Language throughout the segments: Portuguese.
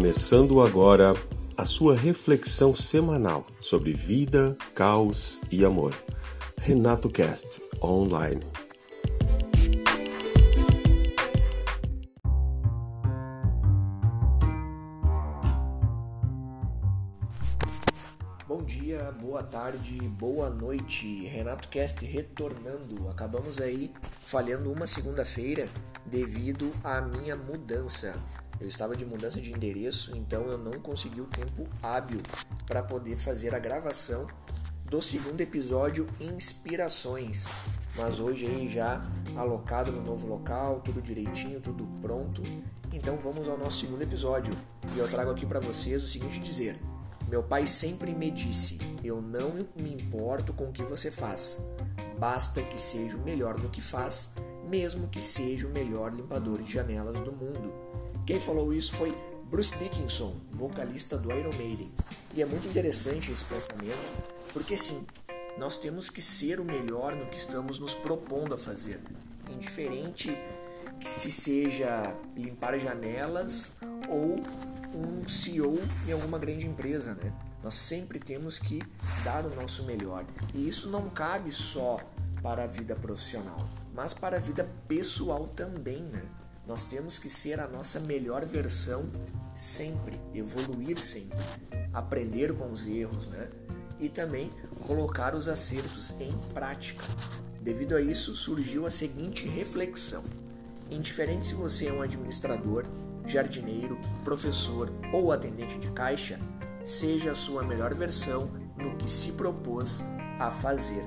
Começando agora a sua reflexão semanal sobre vida, caos e amor. Renato Cast Online. Bom dia, boa tarde, boa noite. Renato Cast retornando. Acabamos aí falhando uma segunda-feira devido à minha mudança. Eu estava de mudança de endereço, então eu não consegui o tempo hábil para poder fazer a gravação do segundo episódio Inspirações. Mas hoje aí já alocado no novo local, tudo direitinho, tudo pronto. Então vamos ao nosso segundo episódio. E eu trago aqui para vocês o seguinte dizer: meu pai sempre me disse: Eu não me importo com o que você faz. Basta que seja o melhor no que faz, mesmo que seja o melhor limpador de janelas do mundo. Quem falou isso foi Bruce Dickinson, vocalista do Iron Maiden. E é muito interessante esse pensamento, porque sim, nós temos que ser o melhor no que estamos nos propondo a fazer, indiferente que se seja limpar janelas ou um CEO em alguma grande empresa, né? Nós sempre temos que dar o nosso melhor. E isso não cabe só para a vida profissional, mas para a vida pessoal também, né? Nós temos que ser a nossa melhor versão sempre, evoluir sempre, aprender com os erros, né? E também colocar os acertos em prática. Devido a isso, surgiu a seguinte reflexão: indiferente se você é um administrador, jardineiro, professor ou atendente de caixa, seja a sua melhor versão no que se propôs a fazer.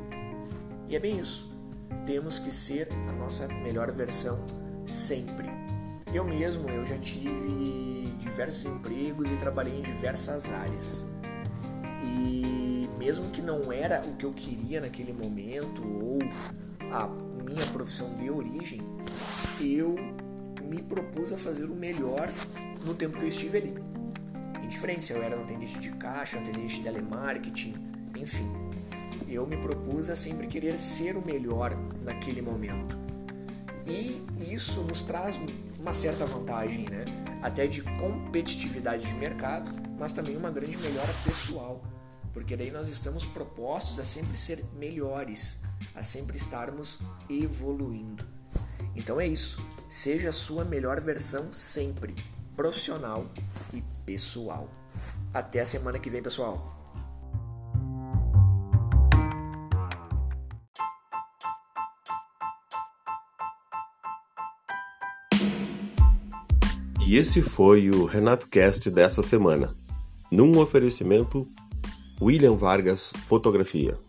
E é bem isso. Temos que ser a nossa melhor versão sempre. Eu mesmo, eu já tive diversos empregos e trabalhei em diversas áreas. E mesmo que não era o que eu queria naquele momento ou a minha profissão de origem, eu me propus a fazer o melhor no tempo que eu estive ali. Indiferente se eu era um atendente de caixa, um atendente de telemarketing, enfim. Eu me propus a sempre querer ser o melhor naquele momento. E isso nos traz uma certa vantagem, né? Até de competitividade de mercado, mas também uma grande melhora pessoal. Porque daí nós estamos propostos a sempre ser melhores, a sempre estarmos evoluindo. Então é isso. Seja a sua melhor versão sempre, profissional e pessoal. Até a semana que vem, pessoal. E esse foi o Renato Cast dessa semana, num oferecimento William Vargas Fotografia.